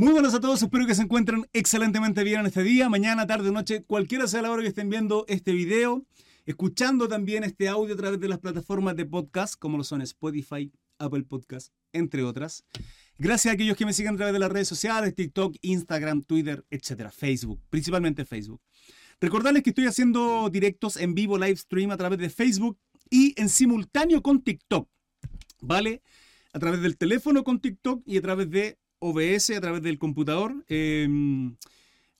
Muy buenas a todos, espero que se encuentren excelentemente bien en este día, mañana, tarde, noche, cualquiera sea la hora que estén viendo este video, escuchando también este audio a través de las plataformas de podcast, como lo son Spotify, Apple Podcast, entre otras. Gracias a aquellos que me siguen a través de las redes sociales, TikTok, Instagram, Twitter, etcétera, Facebook, principalmente Facebook. Recordarles que estoy haciendo directos en vivo, live stream a través de Facebook y en simultáneo con TikTok, ¿vale? A través del teléfono con TikTok y a través de OBS a través del computador, em,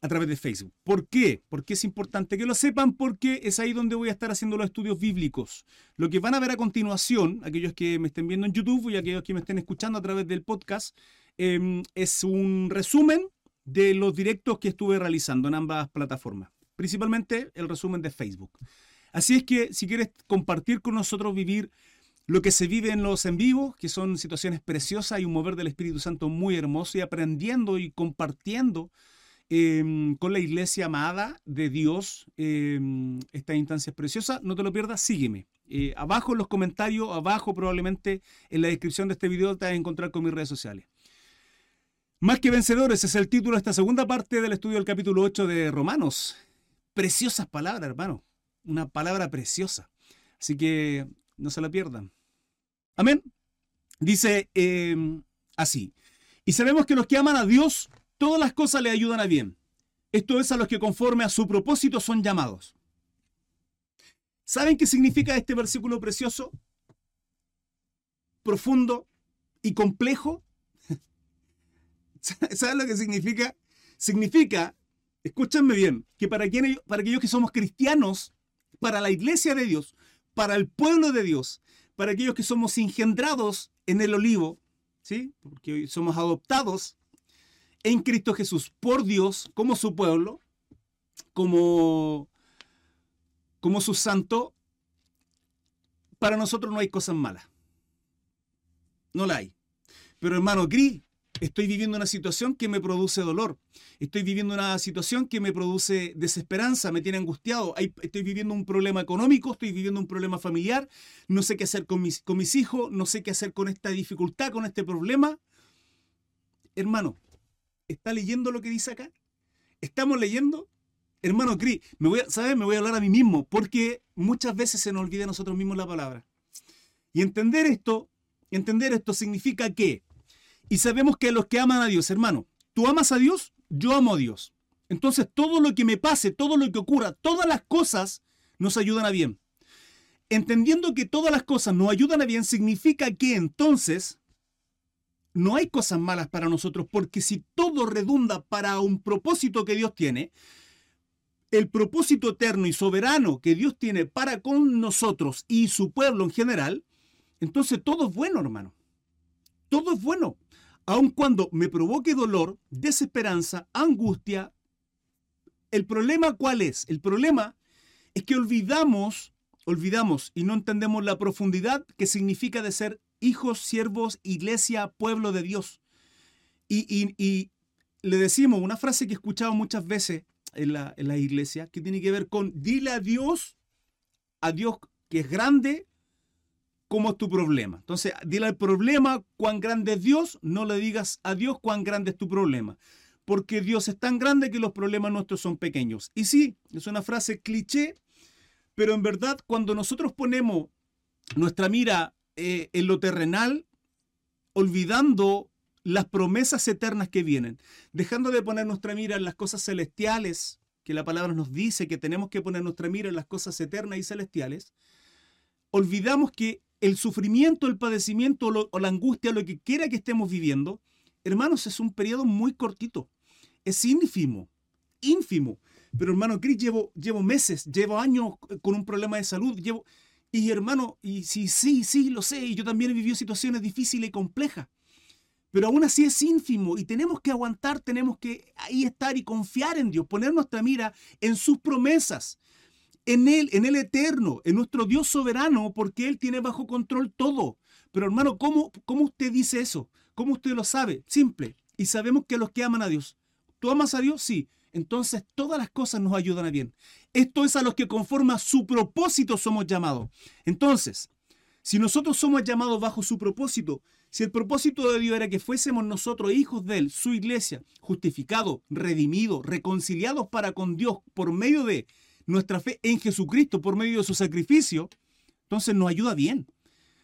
a través de Facebook. ¿Por qué? Porque es importante que lo sepan porque es ahí donde voy a estar haciendo los estudios bíblicos. Lo que van a ver a continuación, aquellos que me estén viendo en YouTube y aquellos que me estén escuchando a través del podcast, em, es un resumen de los directos que estuve realizando en ambas plataformas, principalmente el resumen de Facebook. Así es que si quieres compartir con nosotros, vivir lo que se vive en los en vivos, que son situaciones preciosas y un mover del Espíritu Santo muy hermoso y aprendiendo y compartiendo em, con la iglesia amada de Dios em, esta instancia preciosa. No te lo pierdas, sígueme. Eh, abajo en los comentarios, abajo probablemente en la descripción de este video te vas a encontrar con mis redes sociales. Más que vencedores es el título de esta segunda parte del estudio del capítulo 8 de Romanos. Preciosas palabras, hermano. Una palabra preciosa. Así que no se la pierdan. Amén. Dice em, así. Y sabemos que los que aman a Dios, todas las cosas le ayudan a bien. Esto es a los que conforme a su propósito son llamados. ¿Saben qué significa este versículo precioso? Profundo y complejo. ¿Saben lo que significa? Significa, escúchenme bien, que para, para aquellos que somos cristianos, para la iglesia de Dios, para el pueblo de Dios, para aquellos que somos engendrados en el olivo, ¿sí? porque hoy somos adoptados en Cristo Jesús por Dios como su pueblo, como, como su santo, para nosotros no hay cosas malas. No la hay. Pero hermano Gris, Estoy viviendo una situación que me produce dolor. Estoy viviendo una situación que me produce desesperanza, me tiene angustiado. Estoy viviendo un problema económico, estoy viviendo un problema familiar. No sé qué hacer con mis, hijos, no sé qué hacer con esta dificultad, con este problema. Hermano, ¿está leyendo lo que dice acá? ¿Estamos leyendo? Hermano Cris, me voy ¿sabes? Me voy a hablar a mí mismo porque muchas veces se nos olvida a nosotros mismos la palabra. Y entender esto, entender esto significa que y sabemos que los que aman a Dios, hermano, tú amas a Dios, yo amo a Dios. Entonces todo lo que me pase, todo lo que ocurra, todas las cosas nos ayudan a bien. Entendiendo que todas las cosas nos ayudan a bien, significa que entonces no hay cosas malas para nosotros, porque si todo redunda para un propósito que Dios tiene, el propósito eterno y soberano que Dios tiene para con nosotros y su pueblo en general, entonces todo es bueno, hermano. Todo es bueno aun cuando me provoque dolor, desesperanza, angustia, ¿el problema cuál es? El problema es que olvidamos, olvidamos y no entendemos la profundidad que significa de ser hijos, siervos, iglesia, pueblo de Dios. Y, le decimos una frase que he escuchado muchas veces en la, en la iglesia, que tiene que ver con dile a Dios, a Dios que es grande, cómo es tu problema. Entonces, dile al problema cuán grande es Dios, no le digas a Dios cuán grande es tu problema. Porque Dios es tan grande que los problemas nuestros son pequeños. Y sí, es una frase cliché, pero en verdad cuando nosotros ponemos nuestra mira eh, en lo terrenal, olvidando las promesas eternas que vienen, dejando de poner nuestra mira en las cosas celestiales, que la palabra nos dice que tenemos que poner nuestra mira en las cosas eternas y celestiales, olvidamos que el sufrimiento, el padecimiento o, la angustia, lo que quiera que estemos viviendo, hermanos, es un periodo muy cortito. Es ínfimo, ínfimo. Pero hermano Chris, llevo, llevo meses, llevo años con un problema de salud, llevo... Y hermano, y sí, sí, sí, lo sé, y yo también he vivido situaciones difíciles y complejas. Pero aún así es ínfimo y tenemos que aguantar, tenemos que ahí estar y confiar en Dios, poner nuestra mira en sus promesas en Él, en el eterno, en nuestro Dios soberano, porque Él tiene bajo control todo. Pero hermano, ¿cómo, ¿cómo usted dice eso? ¿Cómo usted lo sabe? Simple. Y sabemos que los que aman a Dios. ¿Tú amas a Dios? Sí. Entonces todas las cosas nos ayudan a bien. Esto es a los que conforma su propósito somos llamados. Entonces, si nosotros somos llamados bajo su propósito, Si el propósito de Dios era que fuésemos nosotros hijos de Él, su iglesia, justificados, redimidos, reconciliados para con Dios por medio de nuestra fe en Jesucristo, por medio de su sacrificio, entonces nos ayuda bien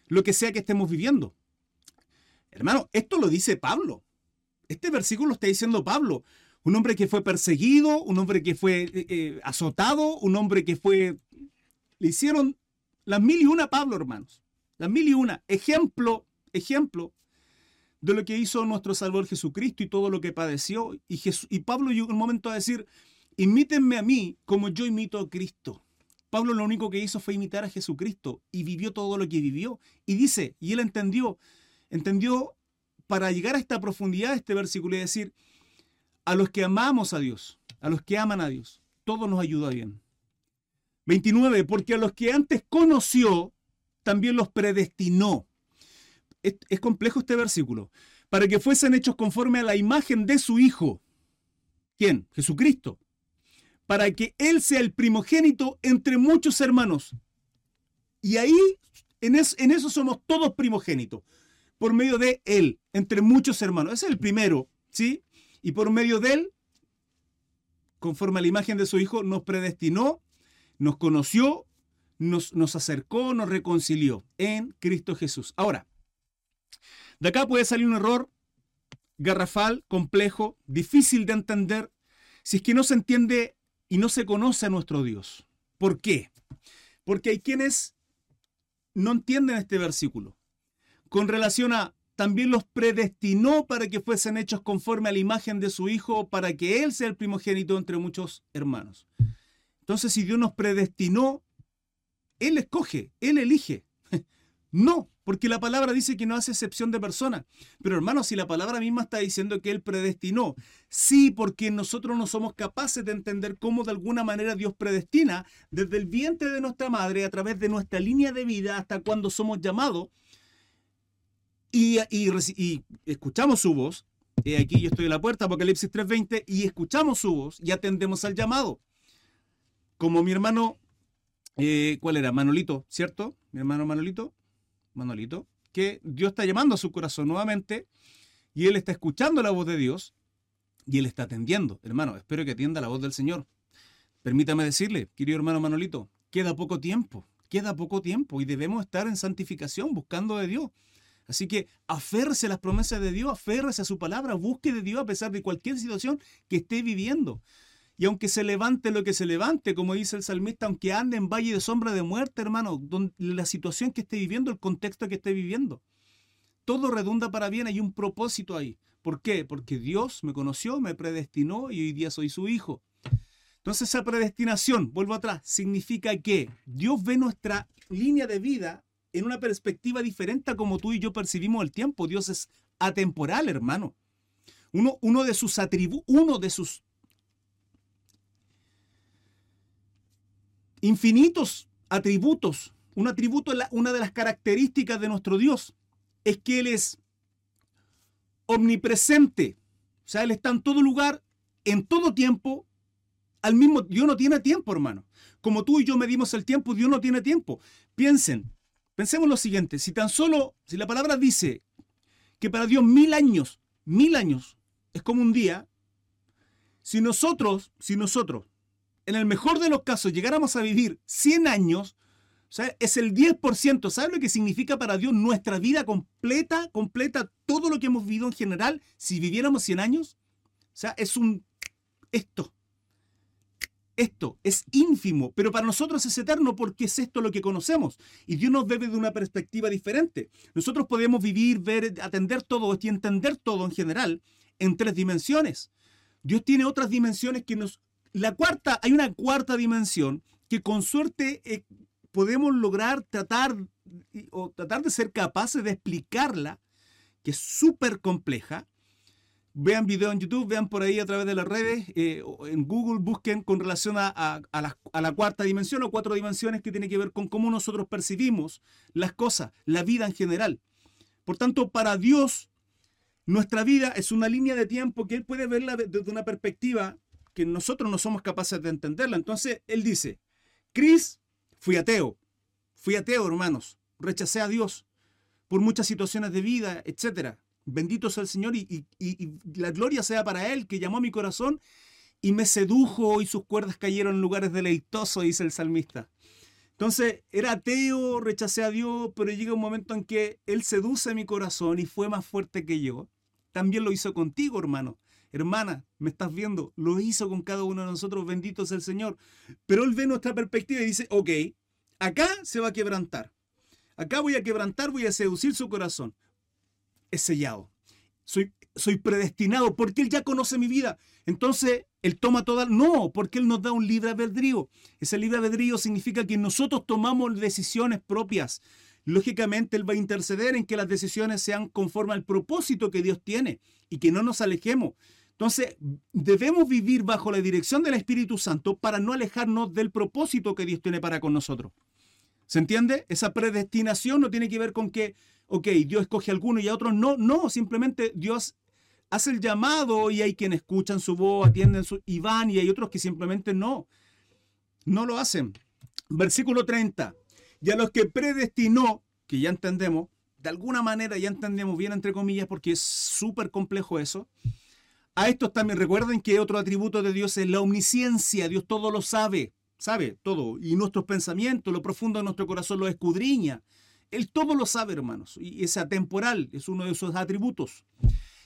lo que sea que estemos viviendo. Hermano, esto lo dice Pablo. Este versículo lo está diciendo Pablo. Un hombre que fue perseguido, un hombre que fue eh, eh, azotado, un hombre que fue... Le hicieron las mil y una Pablo, hermanos. Las mil y una. Ejemplo, ejemplo de lo que hizo nuestro Salvador Jesucristo y todo lo que padeció. Y Pablo llegó un momento a decir, imítenme a mí como yo imito a Cristo. Pablo lo único que hizo fue imitar a Jesucristo y vivió todo lo que vivió. Y dice, y él entendió, entendió para llegar a esta profundidad de este versículo y decir, a los que amamos a Dios, a los que aman a Dios, todo nos ayuda bien. 29, porque a los que antes conoció, también los predestinó. Es, complejo este versículo. Para que fuesen hechos conforme a la imagen de su Hijo. ¿Quién? Jesucristo para que Él sea el primogénito entre muchos hermanos. Y ahí, en, eso somos todos primogénitos, por medio de Él, entre muchos hermanos. Ese es el primero, ¿sí? Y por medio de Él, conforme a la imagen de su Hijo, nos predestinó, nos conoció, nos, nos acercó, nos reconcilió en Cristo Jesús. Ahora, de acá puede salir un error garrafal, complejo, difícil de entender, si es que no se entiende y no se conoce a nuestro Dios. ¿Por qué? Porque hay quienes no entienden este versículo. Con relación a también los predestinó para que fuesen hechos conforme a la imagen de su Hijo, para que Él sea el primogénito entre muchos hermanos. Entonces, si Dios nos predestinó, Él escoge, Él elige. No, porque la palabra dice que no hace excepción de persona. Pero hermano, si la palabra misma está diciendo que Él predestinó, sí, porque nosotros no somos capaces de entender cómo de alguna manera Dios predestina desde el vientre de nuestra madre a través de nuestra línea de vida hasta cuando somos llamados y, escuchamos su voz. aquí yo estoy en la puerta, Apocalipsis 3:20, y escuchamos su voz y atendemos al llamado. Como mi hermano, eh, ¿cuál era? Manolito, ¿cierto? Mi hermano Manolito Manolito, que Dios está llamando a su corazón nuevamente y él está escuchando la voz de Dios y él está atendiendo. Hermano, espero que atienda la voz del Señor. Permítame decirle, querido hermano Manolito, queda poco tiempo, queda poco tiempo y debemos estar en santificación buscando de Dios. Así que aférrese a las promesas de Dios, aférrese a su palabra, busque de Dios a pesar de cualquier situación que esté viviendo. Y aunque se levante lo que se levante, como dice el salmista, aunque ande en valle de sombra de muerte, hermano, la situación que esté viviendo, el contexto que esté viviendo, todo redunda para bien, hay un propósito ahí. ¿Por qué? Porque Dios me conoció, me predestinó y hoy día soy su hijo. Entonces esa predestinación, vuelvo atrás, significa que Dios ve nuestra línea de vida en una perspectiva diferente a como tú y yo percibimos el tiempo. Dios es atemporal, hermano. Uno, uno de sus atributos, uno de sus infinitos atributos. Un atributo, una de las características de nuestro Dios es que Él es omnipresente. O sea, Él está en todo lugar, en todo tiempo, al mismo Dios no tiene tiempo, hermano. Como tú y yo medimos el tiempo, Dios no tiene tiempo. Piensen, pensemos lo siguiente, si tan solo, si la palabra dice que para Dios mil años, mil años es como un día, si nosotros, si nosotros en el mejor de los casos, llegáramos a vivir 100 años, o sea, es el 10%. ¿Sabes lo que significa para Dios nuestra vida completa, completa, todo lo que hemos vivido en general, si viviéramos 100 años? O sea, es un... Esto. Esto es ínfimo, pero para nosotros es eterno porque es esto lo que conocemos. Y Dios nos ve de una perspectiva diferente. Nosotros podemos vivir, ver, atender todo y entender todo en general en tres dimensiones. Dios tiene otras dimensiones que nos la cuarta, hay una cuarta dimensión que con suerte eh, podemos lograr tratar o tratar de ser capaces de explicarla, que es súper compleja. Vean video en YouTube, vean por ahí a través de las redes, eh, en Google busquen con relación a, la, a la cuarta dimensión o cuatro dimensiones que tiene que ver con cómo nosotros percibimos las cosas, la vida en general. Por tanto, para Dios, nuestra vida es una línea de tiempo que Él puede verla desde una perspectiva que nosotros no somos capaces de entenderla. Entonces él dice, Cris, fui ateo, fui ateo, hermanos, rechacé a Dios, por muchas situaciones de vida, etc. Bendito sea el Señor y, la gloria sea para Él que llamó a mi corazón y me sedujo y sus cuerdas cayeron en lugares deleitosos, dice el salmista. Entonces, era ateo, rechacé a Dios, pero llega un momento en que Él seduce mi corazón y fue más fuerte que yo. También lo hizo contigo, hermano. Hermana, me estás viendo, lo hizo con cada uno de nosotros, bendito es el Señor. Pero Él ve nuestra perspectiva y dice, ok, acá se va a quebrantar. Acá voy a quebrantar, voy a seducir su corazón. Es sellado. Soy, soy predestinado porque Él ya conoce mi vida. Entonces, Él toma toda... No, porque Él nos da un libre albedrío. Ese libre albedrío significa que nosotros tomamos decisiones propias. Lógicamente, Él va a interceder en que las decisiones sean conforme al propósito que Dios tiene y que no nos alejemos. Entonces, debemos vivir bajo la dirección del Espíritu Santo para no alejarnos del propósito que Dios tiene para con nosotros. ¿Se entiende? Esa predestinación no tiene que ver con que, ok, Dios escoge a algunos y a otros no, no, simplemente Dios hace el llamado y hay quienes escuchan su voz, atienden su, y van y hay otros que simplemente no, no lo hacen. Versículo 30. Y a los que predestinó, que ya entendemos, de alguna manera ya entendemos bien entre comillas porque es súper complejo eso, a estos también recuerden que otro atributo de Dios es la omnisciencia. Dios todo lo sabe, sabe todo. Y nuestros pensamientos, lo profundo de nuestro corazón lo escudriña. Él todo lo sabe, hermanos. Y es atemporal, es uno de esos atributos.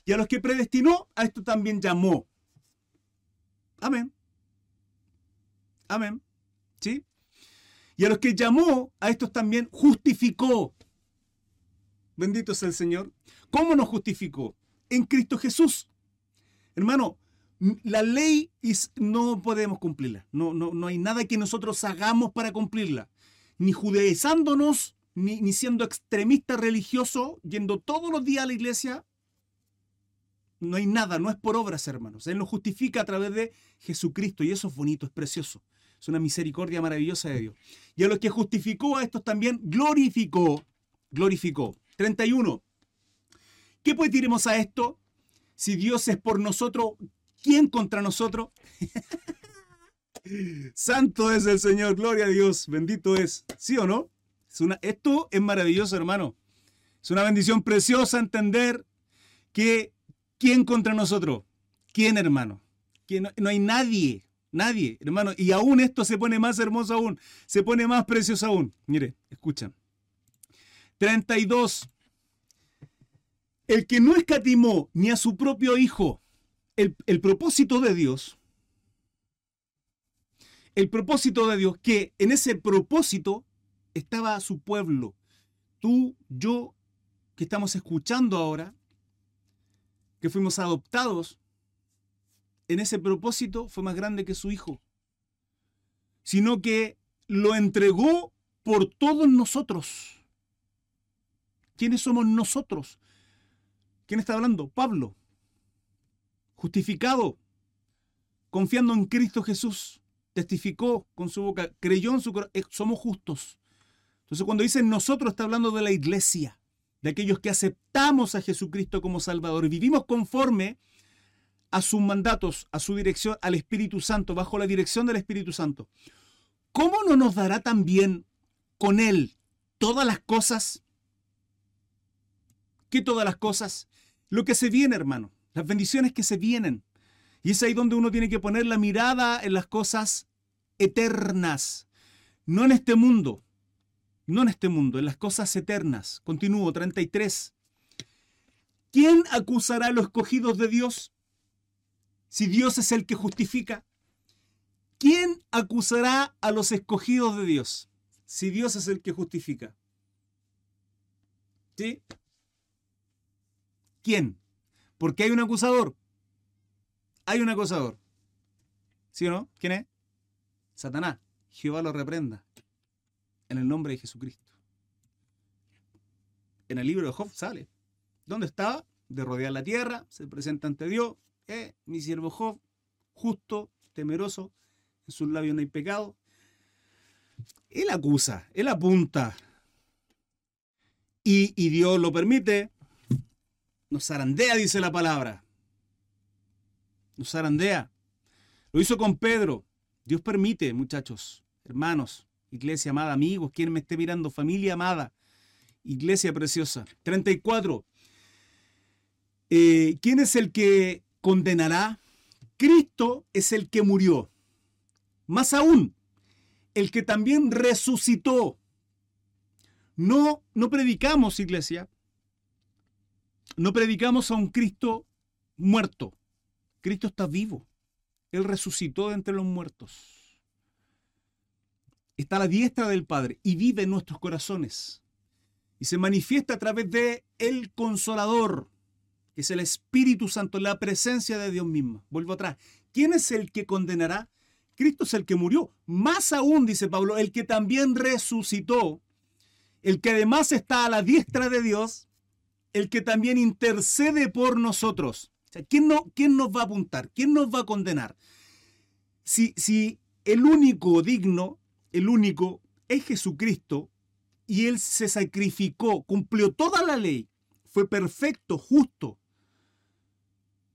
Y a los que predestinó, a esto también llamó. Amén. Amén. ¿Sí? Y a los que llamó, a estos también justificó. Bendito sea el Señor. ¿Cómo nos justificó? En Cristo Jesús. Hermano, la ley no podemos cumplirla. No, no, no hay nada que nosotros hagamos para cumplirla. Ni judaizándonos, ni, ni siendo extremista religioso, yendo todos los días a la iglesia. No hay nada, no es por obras, hermanos. Él nos justifica a través de Jesucristo y eso es bonito, es precioso. Es una misericordia maravillosa de Dios. Y a los que justificó a estos también glorificó. Glorificó. 31. ¿Qué pues diremos a esto? Si Dios es por nosotros, ¿quién contra nosotros? Santo es el Señor, gloria a Dios, bendito es. ¿Sí o no? esto es maravilloso, hermano. Es una bendición preciosa entender que ¿quién contra nosotros? ¿Quién, hermano? Que no, no hay nadie, nadie, hermano. Y aún esto se pone más hermoso aún, se pone más precioso aún. Mire, escuchan. 32. El que no escatimó ni a su propio hijo, el, propósito de Dios, el propósito de Dios, que en ese propósito estaba su pueblo. Tú, yo, que estamos escuchando ahora, que fuimos adoptados, en ese propósito fue más grande que su hijo, sino que lo entregó por todos nosotros. ¿Quiénes somos nosotros? ¿Quién está hablando? Pablo. Justificado, confiando en Cristo Jesús, testificó con su boca, creyó en su corazón, eh, somos justos. Entonces cuando dice nosotros está hablando de la iglesia, de aquellos que aceptamos a Jesucristo como Salvador y vivimos conforme a sus mandatos, a su dirección, al Espíritu Santo, bajo la dirección del Espíritu Santo. ¿Cómo no nos dará también con Él todas las cosas? ¿Qué todas las cosas? Lo que se viene, hermano, las bendiciones que se vienen. Y es ahí donde uno tiene que poner la mirada en las cosas eternas, no en este mundo, no en este mundo, en las cosas eternas. Continúo, 33. ¿Quién acusará a los escogidos de Dios? Si Dios es el que justifica. ¿Quién acusará a los escogidos de Dios? Si Dios es el que justifica. ¿Sí? ¿Quién? Porque hay un acusador. Hay un acusador. ¿Sí o no? ¿Quién es? Satanás. Jehová lo reprenda. En el nombre de Jesucristo. En el libro de Job sale. ¿Dónde estaba? De rodear la tierra, se presenta ante Dios. Eh, mi siervo Job, justo, temeroso, en sus labios no hay pecado. Él acusa, él apunta. Y, y Dios lo permite nos zarandea, dice la palabra. Nos zarandea. Lo hizo con Pedro. Dios permite, muchachos, hermanos, iglesia amada, amigos, quien me esté mirando, familia amada. Iglesia preciosa. 34. Eh, ¿Quién es el que condenará? Cristo es el que murió. Más aún, el que también resucitó. No, no predicamos, iglesia. No predicamos a un Cristo muerto. Cristo está vivo. Él resucitó de entre los muertos. Está a la diestra del Padre y vive en nuestros corazones. Y se manifiesta a través de el Consolador, que es el Espíritu Santo, la presencia de Dios mismo. Vuelvo atrás. ¿Quién es el que condenará? Cristo es el que murió. Más aún, dice Pablo, el que también resucitó, el que además está a la diestra de Dios, el que también intercede por nosotros. ¿quién, no, ¿quién, nos va a apuntar? ¿Quién nos va a condenar? Si, si el único digno, el único, es Jesucristo, y Él se sacrificó, cumplió toda la ley, fue perfecto, justo,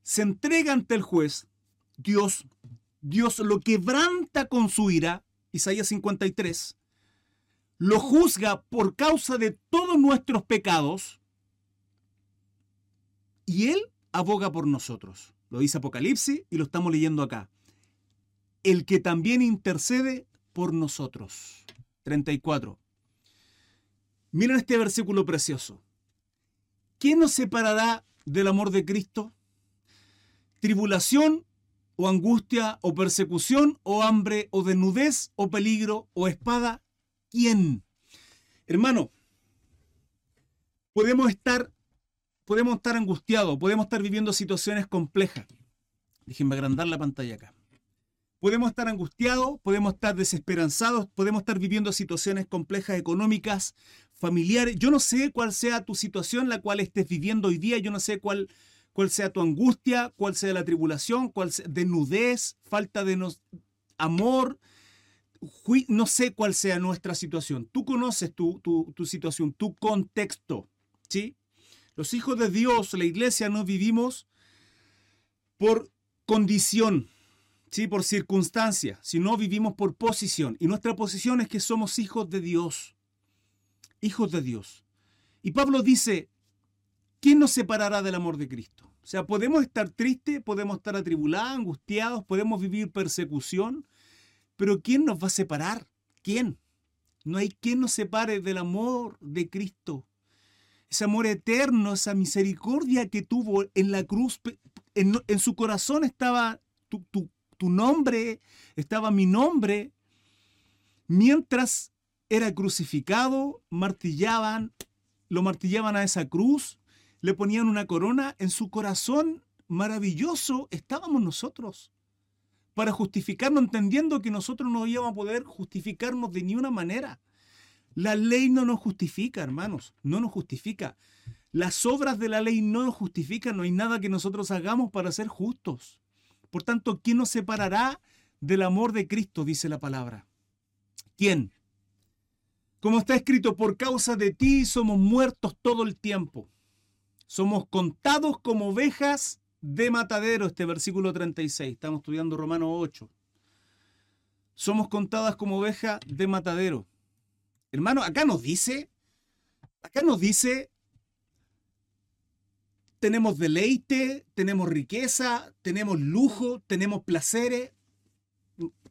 se entrega ante el juez, Dios, Dios lo quebranta con su ira, Isaías 53, lo juzga por causa de todos nuestros pecados, y Él aboga por nosotros. Lo dice Apocalipsis y lo estamos leyendo acá. El que también intercede por nosotros. 34. Miren este versículo precioso. ¿Quién nos separará del amor de Cristo? ¿Tribulación o angustia o persecución o hambre o desnudez o peligro o espada? ¿Quién? Hermano, podemos estar podemos estar angustiados, podemos estar viviendo situaciones complejas. Déjenme agrandar la pantalla acá. Podemos estar angustiados, podemos estar desesperanzados, podemos estar viviendo situaciones complejas económicas, familiares. Yo no sé cuál sea tu situación, la cual estés viviendo hoy día. Yo no sé cuál, cuál sea tu angustia, cuál sea la tribulación, cuál sea desnudez, falta de amor. No sé cuál sea nuestra situación. Tú conoces tu, tu, tu situación, tu contexto. ¿sí? Los hijos de Dios, la iglesia, no vivimos por condición, ¿sí? por circunstancia, sino vivimos por posición. Y nuestra posición es que somos hijos de Dios. Hijos de Dios. Y Pablo dice, ¿quién nos separará del amor de Cristo? O sea, podemos estar tristes, podemos estar atribulados, angustiados, podemos vivir persecución, pero ¿quién nos va a separar? ¿Quién? No hay quien nos separe del amor de Cristo ese amor eterno, esa misericordia que tuvo en la cruz. En, su corazón estaba tu, nombre, estaba mi nombre. Mientras era crucificado, martillaban, lo martillaban a esa cruz, le ponían una corona, en su corazón maravilloso estábamos nosotros para justificarnos, entendiendo que nosotros no íbamos a poder justificarnos de ninguna manera. La ley no nos justifica, hermanos, no nos justifica. Las obras de la ley no nos justifican, no hay nada que nosotros hagamos para ser justos. Por tanto, ¿quién nos separará del amor de Cristo? Dice la palabra. ¿Quién? Como está escrito, por causa de ti somos muertos todo el tiempo. Somos contados como ovejas de matadero, este versículo 36. Estamos estudiando Romanos 8. Somos contadas como ovejas de matadero. Hermano, acá nos dice, acá nos dice, tenemos deleite, tenemos riqueza, tenemos lujo, tenemos placeres,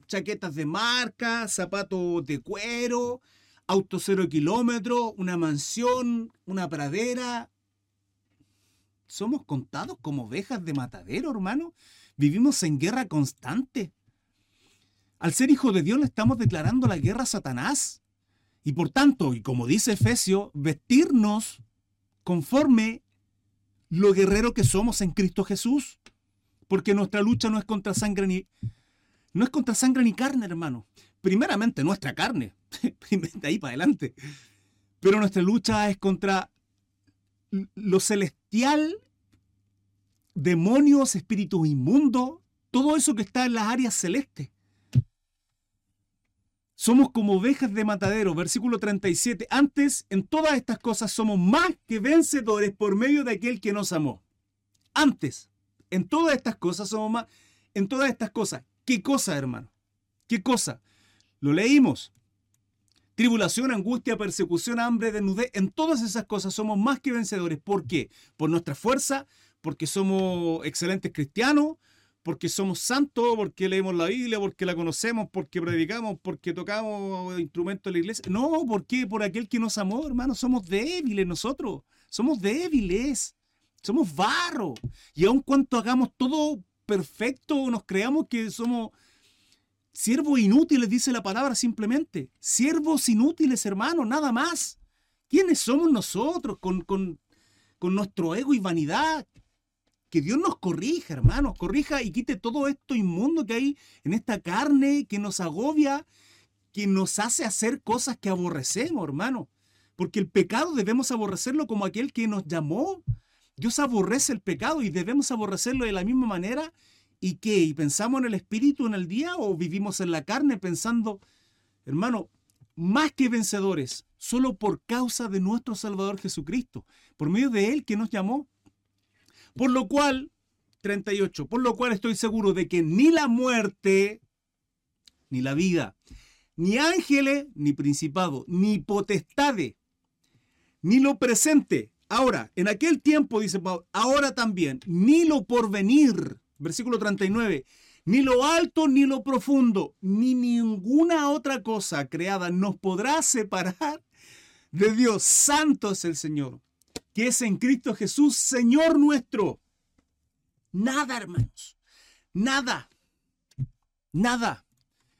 chaquetas de marca, zapatos de cuero, auto cero kilómetros, una mansión, una pradera. Somos contados como ovejas de matadero, hermano. Vivimos en guerra constante. Al ser hijo de Dios le estamos declarando la guerra a Satanás. Y por tanto, y como dice Efesio, vestirnos conforme lo guerrero que somos en Cristo Jesús. Porque nuestra lucha no es contra sangre ni no es contra sangre ni carne, hermano. Primeramente nuestra carne, de ahí para adelante. Pero nuestra lucha es contra lo celestial, demonios, espíritus inmundos, todo eso que está en las áreas celestes. Somos como ovejas de matadero, versículo 37. Antes, en todas estas cosas somos más que vencedores por medio de aquel que nos amó. Antes, en todas estas cosas somos más. En todas estas cosas. ¿Qué cosa, hermano? ¿Qué cosa? Lo leímos. tribulación, angustia, persecución, hambre, desnudez, en todas esas cosas somos más que vencedores. ¿Por qué? Por nuestra fuerza, porque somos excelentes cristianos, porque somos santos, porque leemos la Biblia, porque la conocemos, porque predicamos, porque tocamos instrumentos de la iglesia. No, ¿por qué? Por aquel que nos amó, hermano. Somos débiles nosotros. Somos débiles. Somos barro. Y aun cuanto hagamos todo perfecto, nos creamos que somos Siervos inútiles, dice la palabra simplemente. Siervos inútiles, hermano, nada más. ¿Quiénes somos nosotros con, con, con nuestro ego y vanidad? Que Dios nos corrija, hermanos, corrija y quite todo esto inmundo que hay en esta carne que nos agobia, que nos hace hacer cosas que aborrecemos, hermano. Porque el pecado debemos aborrecerlo como aquel que nos llamó. Dios aborrece el pecado y debemos aborrecerlo de la misma manera ¿Y qué? ¿Y pensamos en el espíritu en el día o vivimos en la carne pensando, hermano, más que vencedores, solo por causa de nuestro Salvador Jesucristo, por medio de Él que nos llamó? Por lo cual, 38, por lo cual estoy seguro de que ni la muerte, ni la vida, ni ángeles, ni principado, ni potestade, ni lo presente, ahora, en aquel tiempo, dice Pablo, ahora también, ni lo porvenir, Versículo 39. Ni lo alto ni lo profundo, ni ninguna otra cosa creada nos podrá separar de Dios. Santo es el Señor, que es en Cristo Jesús, Señor nuestro. Nada, hermanos. Nada. Nada.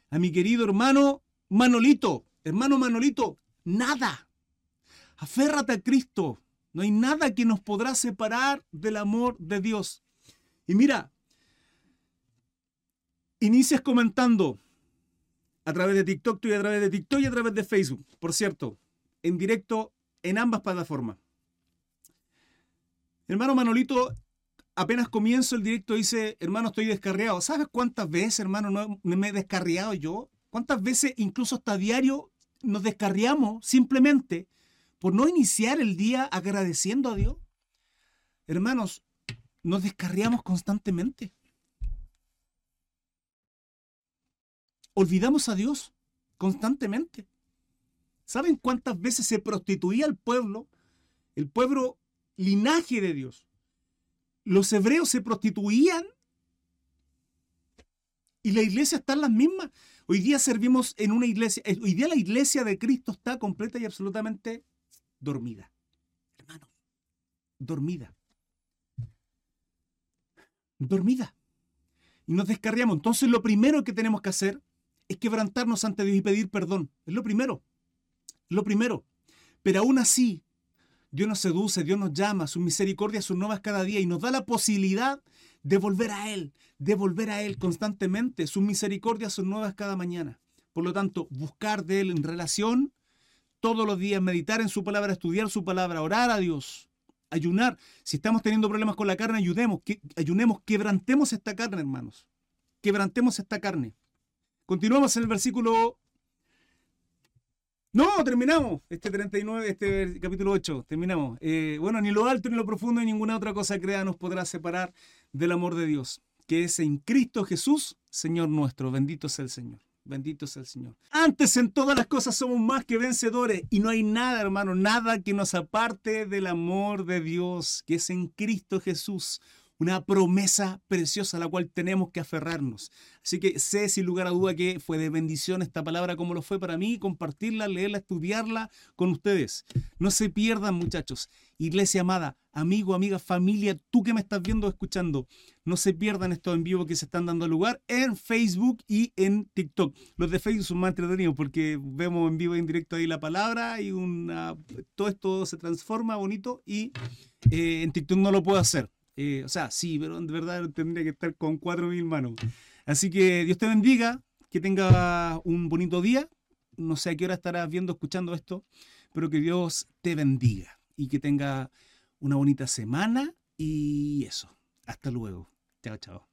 A mi querido hermano Manolito, hermano Manolito, nada. Aférrate a Cristo. No hay nada que nos podrá separar del amor de Dios. Y mira, inicias comentando a través de TikTok y a través de TikTok y a través de Facebook. Por cierto, en directo en ambas plataformas. Hermano Manolito, apenas comienzo el directo dice, hermano, estoy descarriado. ¿Sabes cuántas veces, hermano, no me he descarriado yo? ¿Cuántas veces, incluso hasta diario, nos descarriamos simplemente por no iniciar el día agradeciendo a Dios? Hermanos, nos descarriamos constantemente. olvidamos a Dios constantemente. ¿Saben cuántas veces se prostituía el pueblo? El pueblo linaje de Dios. Los hebreos se prostituían y la iglesia está en las mismas. Hoy día servimos en una iglesia, eh, hoy día la iglesia de Cristo está completa y absolutamente dormida. Hermano, dormida. Dormida. Y nos descarriamos. Entonces lo primero que tenemos que hacer es quebrantarnos ante Dios y pedir perdón. Es lo primero. Lo primero. Pero aún así, Dios nos seduce, Dios nos llama, sus misericordias son nuevas cada día y nos da la posibilidad de volver a Él, de volver a Él constantemente. Sus misericordias son nuevas cada mañana. Por lo tanto, buscar de Él en relación todos los días, meditar en su palabra, estudiar su palabra, orar a Dios, ayunar. Si estamos teniendo problemas con la carne, ayudemos, ayunemos, quebrantemos esta carne, hermanos. Quebrantemos esta carne. Continuamos en el versículo. No, terminamos. Este 39, este capítulo 8, terminamos. Eh, bueno, ni lo alto ni lo profundo ni ninguna otra cosa creada nos podrá separar del amor de Dios, que es en Cristo Jesús, Señor nuestro. Bendito sea el Señor. Bendito sea el Señor. Antes en todas las cosas somos más que vencedores y no hay nada, hermano, nada que nos aparte del amor de Dios, que es en Cristo Jesús una promesa preciosa a la cual tenemos que aferrarnos. Así que sé sin lugar a duda que fue de bendición esta palabra como lo fue para mí, compartirla, leerla, estudiarla con ustedes. No se pierdan muchachos. Iglesia amada, amigo, amiga, familia, tú que me estás viendo escuchando, no se pierdan estos en vivo que se están dando lugar en Facebook y en TikTok. Los de Facebook son más entretenidos porque vemos en vivo y en directo ahí la palabra y una, todo esto se transforma bonito y eh, en TikTok no lo puedo hacer. Eh, o sea, sí, pero de verdad tendría que estar con 4.000 manos. Así que Dios te bendiga, que tenga un bonito día. No sé a qué hora estarás viendo, escuchando esto, pero que Dios te bendiga y que tenga una bonita semana y eso. Hasta luego. Chao, chao.